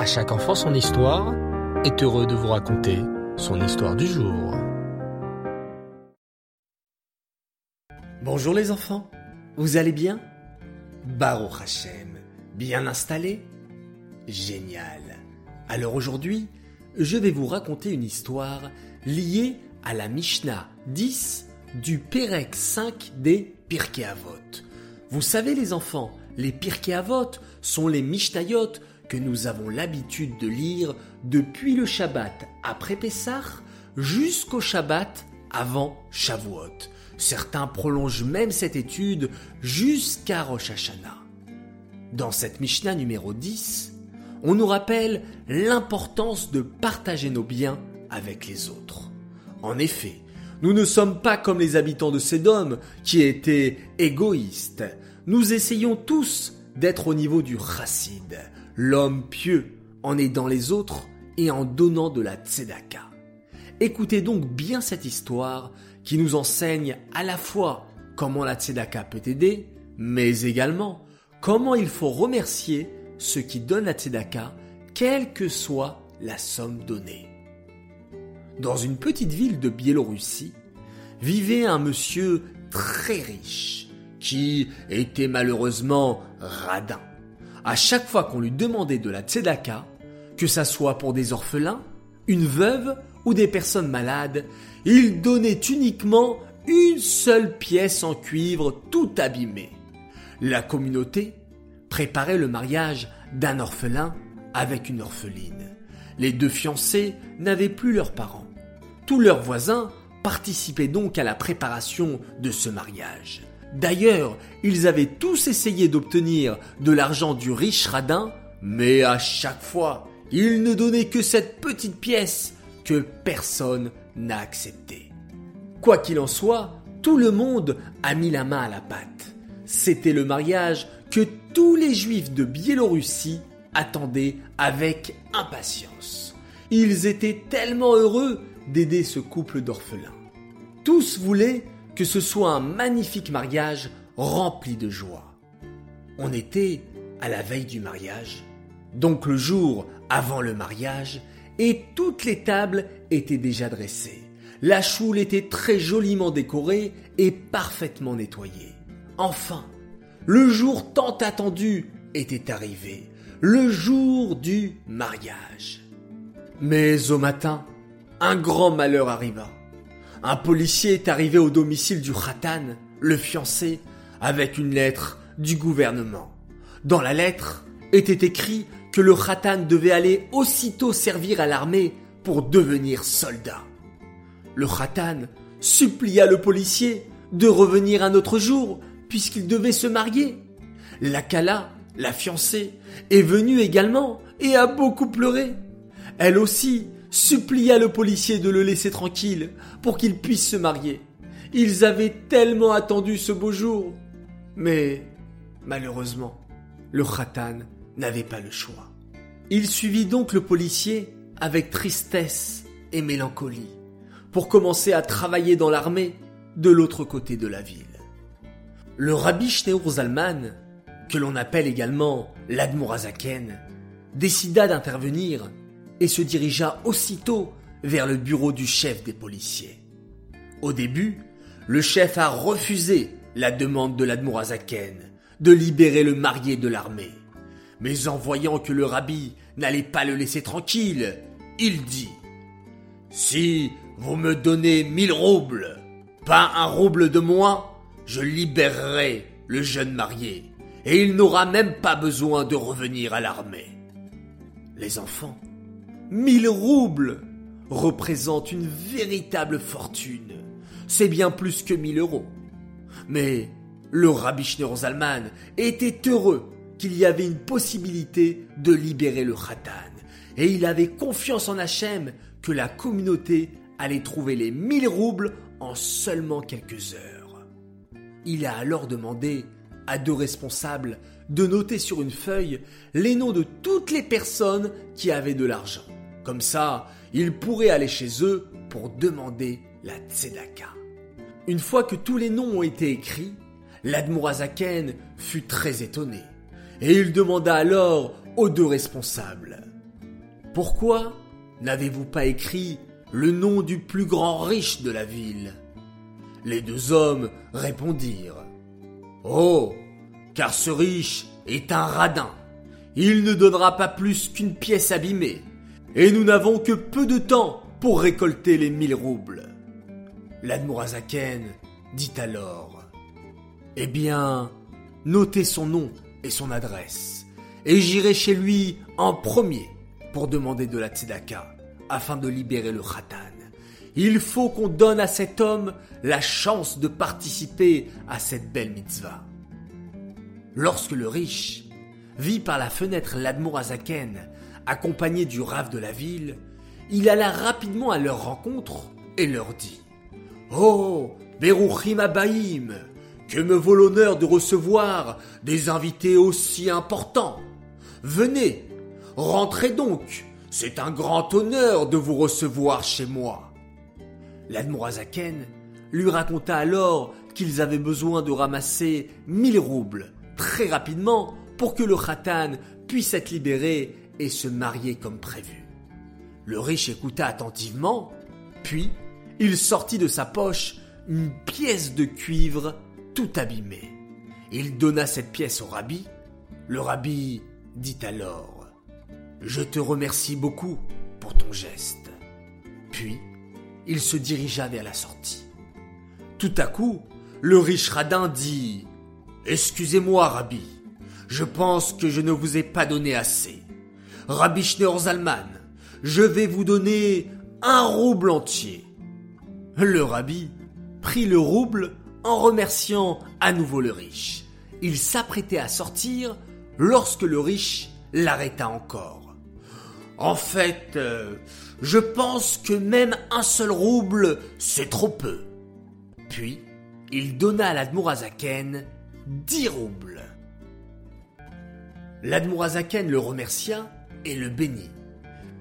À chaque enfant son histoire est heureux de vous raconter son histoire du jour. Bonjour les enfants, vous allez bien? Baruch Hashem, bien installé? Génial. Alors aujourd'hui, je vais vous raconter une histoire liée à la Mishnah 10 du Pérec 5 des Pirkei Avot. Vous savez les enfants, les Pirkei Avot sont les Mishnayot que nous avons l'habitude de lire depuis le Shabbat après Pessah jusqu'au Shabbat avant Shavuot. Certains prolongent même cette étude jusqu'à Rosh Hashanah. Dans cette Mishnah numéro 10, on nous rappelle l'importance de partager nos biens avec les autres. En effet, nous ne sommes pas comme les habitants de Sédom qui étaient égoïstes. Nous essayons tous d'être au niveau du chassid, l'homme pieux, en aidant les autres et en donnant de la tzedaka. Écoutez donc bien cette histoire qui nous enseigne à la fois comment la tzedaka peut aider, mais également comment il faut remercier ceux qui donnent la tzedaka, quelle que soit la somme donnée. Dans une petite ville de Biélorussie, vivait un monsieur très riche qui était malheureusement radin à chaque fois qu'on lui demandait de la tzedaka, que ça soit pour des orphelins, une veuve ou des personnes malades, il donnait uniquement une seule pièce en cuivre tout abîmée. La communauté préparait le mariage d'un orphelin avec une orpheline. Les deux fiancés n'avaient plus leurs parents. Tous leurs voisins participaient donc à la préparation de ce mariage. D'ailleurs, ils avaient tous essayé d'obtenir de l'argent du riche radin, mais à chaque fois, il ne donnait que cette petite pièce que personne n'a acceptée. Quoi qu'il en soit, tout le monde a mis la main à la pâte. C'était le mariage que tous les juifs de Biélorussie attendaient avec impatience. Ils étaient tellement heureux d'aider ce couple d'orphelins. Tous voulaient que ce soit un magnifique mariage rempli de joie. On était à la veille du mariage, donc le jour avant le mariage, et toutes les tables étaient déjà dressées. La choule était très joliment décorée et parfaitement nettoyée. Enfin, le jour tant attendu était arrivé, le jour du mariage. Mais au matin, un grand malheur arriva un policier est arrivé au domicile du Khatan, le fiancé, avec une lettre du gouvernement. Dans la lettre était écrit que le Khatan devait aller aussitôt servir à l'armée pour devenir soldat. Le Khatan supplia le policier de revenir un autre jour puisqu'il devait se marier. La Kala, la fiancée, est venue également et a beaucoup pleuré. Elle aussi supplia le policier de le laisser tranquille pour qu'il puisse se marier. Ils avaient tellement attendu ce beau jour. Mais, malheureusement, le khatan n'avait pas le choix. Il suivit donc le policier avec tristesse et mélancolie pour commencer à travailler dans l'armée de l'autre côté de la ville. Le rabbi Shneur Zalman, que l'on appelle également l'Admorazaken, décida d'intervenir et se dirigea aussitôt vers le bureau du chef des policiers. Au début, le chef a refusé la demande de l'Admorazaken de libérer le marié de l'armée. Mais en voyant que le rabbi n'allait pas le laisser tranquille, il dit Si vous me donnez mille roubles, pas un rouble de moins, je libérerai le jeune marié, et il n'aura même pas besoin de revenir à l'armée. Les enfants Mille roubles représentent une véritable fortune. C'est bien plus que mille euros. Mais le rabbi Schneur Zalman était heureux qu'il y avait une possibilité de libérer le Khatan. Et il avait confiance en Hachem que la communauté allait trouver les mille roubles en seulement quelques heures. Il a alors demandé à deux responsables de noter sur une feuille les noms de toutes les personnes qui avaient de l'argent. Comme ça, ils pourraient aller chez eux pour demander la tzedaka. Une fois que tous les noms ont été écrits, l'Admorazaken fut très étonné. Et il demanda alors aux deux responsables Pourquoi n'avez-vous pas écrit le nom du plus grand riche de la ville? Les deux hommes répondirent Oh, car ce riche est un radin. Il ne donnera pas plus qu'une pièce abîmée, et nous n'avons que peu de temps pour récolter les mille roubles. L'Admorazaken dit alors Eh bien, notez son nom et son adresse, et j'irai chez lui en premier pour demander de la tzedaka afin de libérer le khatan. Il faut qu'on donne à cet homme la chance de participer à cette belle mitzvah. Lorsque le riche vit par la fenêtre l'Admorazaken accompagné du rave de la ville, il alla rapidement à leur rencontre et leur dit Oh, Beruchim Abaïm, que me vaut l'honneur de recevoir des invités aussi importants. Venez, rentrez donc, c'est un grand honneur de vous recevoir chez moi. L'Admorazaken lui raconta alors qu'ils avaient besoin de ramasser mille roubles très rapidement pour que le khatan puisse être libéré se marier comme prévu. Le riche écouta attentivement, puis il sortit de sa poche une pièce de cuivre tout abîmée. Il donna cette pièce au rabbi. Le rabbi dit alors Je te remercie beaucoup pour ton geste. Puis il se dirigea vers la sortie. Tout à coup, le riche radin dit Excusez-moi, rabbi, je pense que je ne vous ai pas donné assez. Rabbi Zalman, je vais vous donner un rouble entier. Le rabbi prit le rouble en remerciant à nouveau le riche. Il s'apprêtait à sortir lorsque le riche l'arrêta encore. En fait, euh, je pense que même un seul rouble, c'est trop peu. Puis, il donna à l'Admorazaken dix roubles. L'Admorazaken le remercia et le bénit.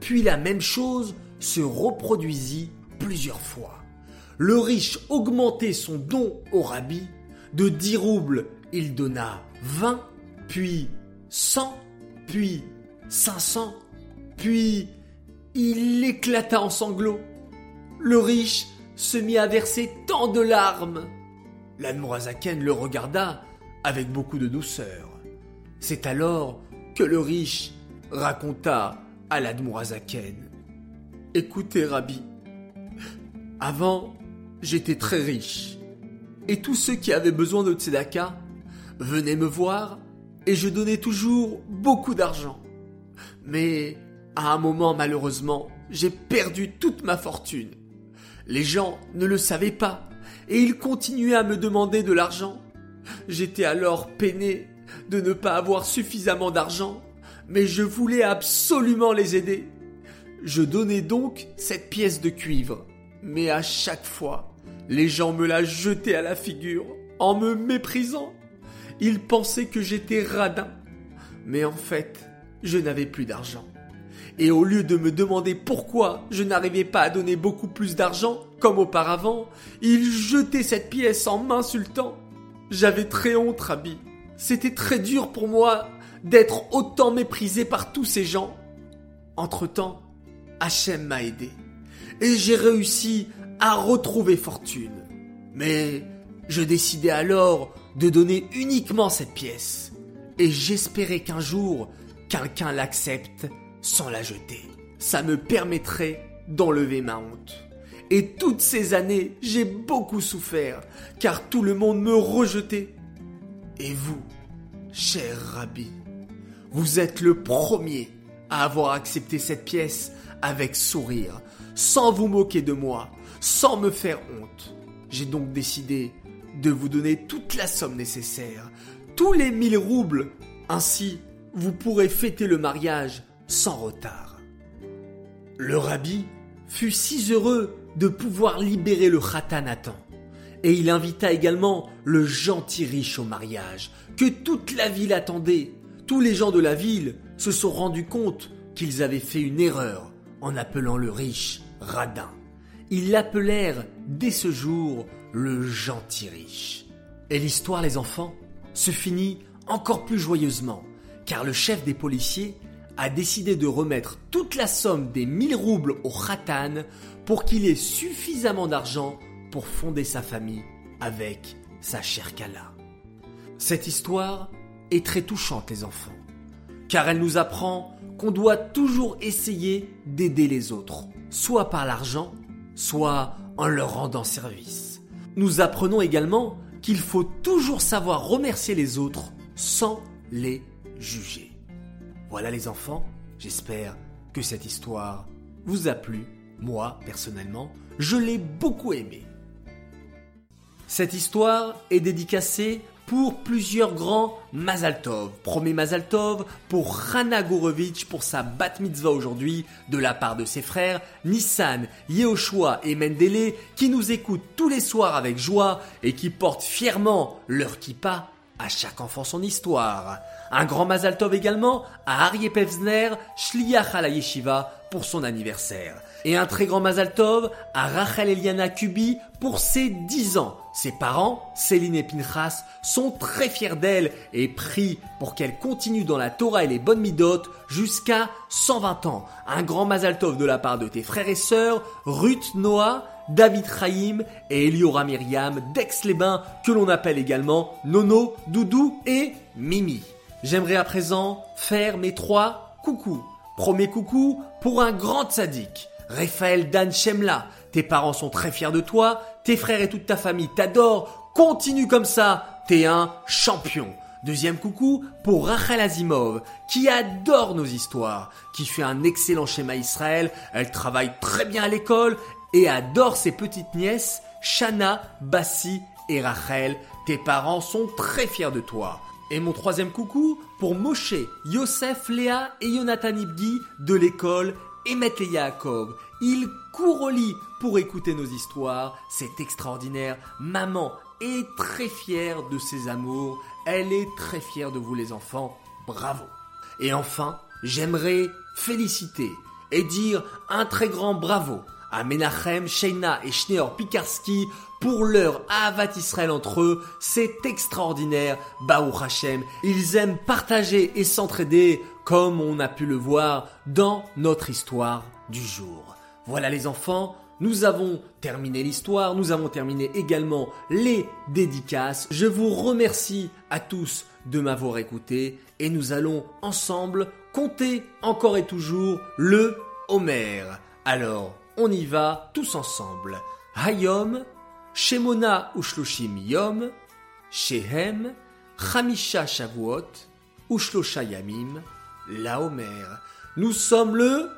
Puis la même chose se reproduisit plusieurs fois. Le riche augmentait son don au rabbi. De dix roubles, il donna vingt, puis cent, puis cinq cents, puis il éclata en sanglots. Le riche se mit à verser tant de larmes. L'Admorazaken le regarda avec beaucoup de douceur. C'est alors que le riche raconta à l'Admourazaken. Écoutez, Rabbi, avant, j'étais très riche, et tous ceux qui avaient besoin de tzedaka venaient me voir, et je donnais toujours beaucoup d'argent. Mais, à un moment, malheureusement, j'ai perdu toute ma fortune. Les gens ne le savaient pas, et ils continuaient à me demander de l'argent. J'étais alors peiné de ne pas avoir suffisamment d'argent mais je voulais absolument les aider. Je donnais donc cette pièce de cuivre, mais à chaque fois, les gens me la jetaient à la figure en me méprisant. Ils pensaient que j'étais radin, mais en fait, je n'avais plus d'argent. Et au lieu de me demander pourquoi je n'arrivais pas à donner beaucoup plus d'argent, comme auparavant, ils jetaient cette pièce en m'insultant. J'avais très honte, Rabbi. C'était très dur pour moi d'être autant méprisé par tous ces gens. Entre-temps, Hachem m'a aidé et j'ai réussi à retrouver fortune. Mais je décidai alors de donner uniquement cette pièce et j'espérais qu'un jour quelqu'un l'accepte sans la jeter. Ça me permettrait d'enlever ma honte. Et toutes ces années, j'ai beaucoup souffert, car tout le monde me rejetait. Et vous, cher Rabbi, vous êtes le premier à avoir accepté cette pièce avec sourire, sans vous moquer de moi, sans me faire honte. J'ai donc décidé de vous donner toute la somme nécessaire, tous les mille roubles. Ainsi, vous pourrez fêter le mariage sans retard. Le rabbi fut si heureux de pouvoir libérer le khatan à temps. Et il invita également le gentil riche au mariage, que toute la ville attendait tous les gens de la ville se sont rendus compte qu'ils avaient fait une erreur en appelant le riche radin. Ils l'appelèrent dès ce jour le gentil riche. Et l'histoire, les enfants, se finit encore plus joyeusement, car le chef des policiers a décidé de remettre toute la somme des 1000 roubles au Khatan pour qu'il ait suffisamment d'argent pour fonder sa famille avec sa chère Kala. Cette histoire très touchante les enfants, car elle nous apprend qu'on doit toujours essayer d'aider les autres, soit par l'argent, soit en leur rendant service. Nous apprenons également qu'il faut toujours savoir remercier les autres sans les juger. Voilà les enfants, j'espère que cette histoire vous a plu. Moi, personnellement, je l'ai beaucoup aimée. Cette histoire est dédicacée pour plusieurs grands Mazaltov. Premier Mazaltov pour Hana Gourovitch pour sa bat mitzvah aujourd'hui de la part de ses frères Nissan, Yehoshua et Mendele qui nous écoutent tous les soirs avec joie et qui portent fièrement leur kippa à chaque enfant son histoire. Un grand Mazaltov également à Aryeh Pevzner, Yeshiva pour son anniversaire. Et un très grand Mazaltov à Rachel Eliana Kubi pour ses 10 ans. Ses parents, Céline et Pinchas, sont très fiers d'elle et prient pour qu'elle continue dans la Torah et les bonnes midotes jusqu'à 120 ans. Un grand Mazaltov de la part de tes frères et sœurs, Ruth Noah, David Chaim et Eliora Myriam d'Aix-les-Bains, que l'on appelle également Nono, Doudou et Mimi. J'aimerais à présent faire mes trois coucous. Premier coucou pour un grand sadique, Raphaël Dan Shemla. Tes parents sont très fiers de toi, tes frères et toute ta famille t'adorent, continue comme ça, t'es un champion. Deuxième coucou pour Rachel Azimov, qui adore nos histoires, qui fait un excellent schéma Israël, elle travaille très bien à l'école et adore ses petites nièces, Shana, Bassi et Rachel. Tes parents sont très fiers de toi. Et mon troisième coucou pour Moshe, Yosef, Léa et Jonathan Ibgi de l'école Emet et Yaakov. Ils courent au lit pour écouter nos histoires. C'est extraordinaire. Maman est très fière de ses amours. Elle est très fière de vous les enfants. Bravo. Et enfin, j'aimerais féliciter et dire un très grand bravo à Menachem, Sheina et Schneor Pikarski pour leur Avat Israël entre eux. C'est extraordinaire, Baruch Hashem. Ils aiment partager et s'entraider comme on a pu le voir dans notre histoire du jour. Voilà les enfants, nous avons terminé l'histoire, nous avons terminé également les dédicaces. Je vous remercie à tous de m'avoir écouté et nous allons ensemble compter encore et toujours le Homer. Alors, on y va tous ensemble. Hayom, Shemona Ushloshim Yom, Shehem, Chamisha Shavuot, Ushlosha Yamim, la Homer. Nous sommes le...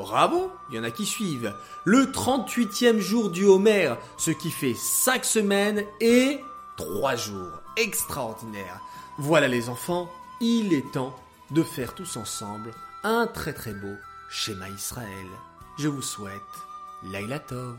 Bravo, il y en a qui suivent. Le 38e jour du Homer, ce qui fait 5 semaines et 3 jours. Extraordinaire. Voilà les enfants, il est temps de faire tous ensemble un très très beau schéma Israël. Je vous souhaite Laila Tov.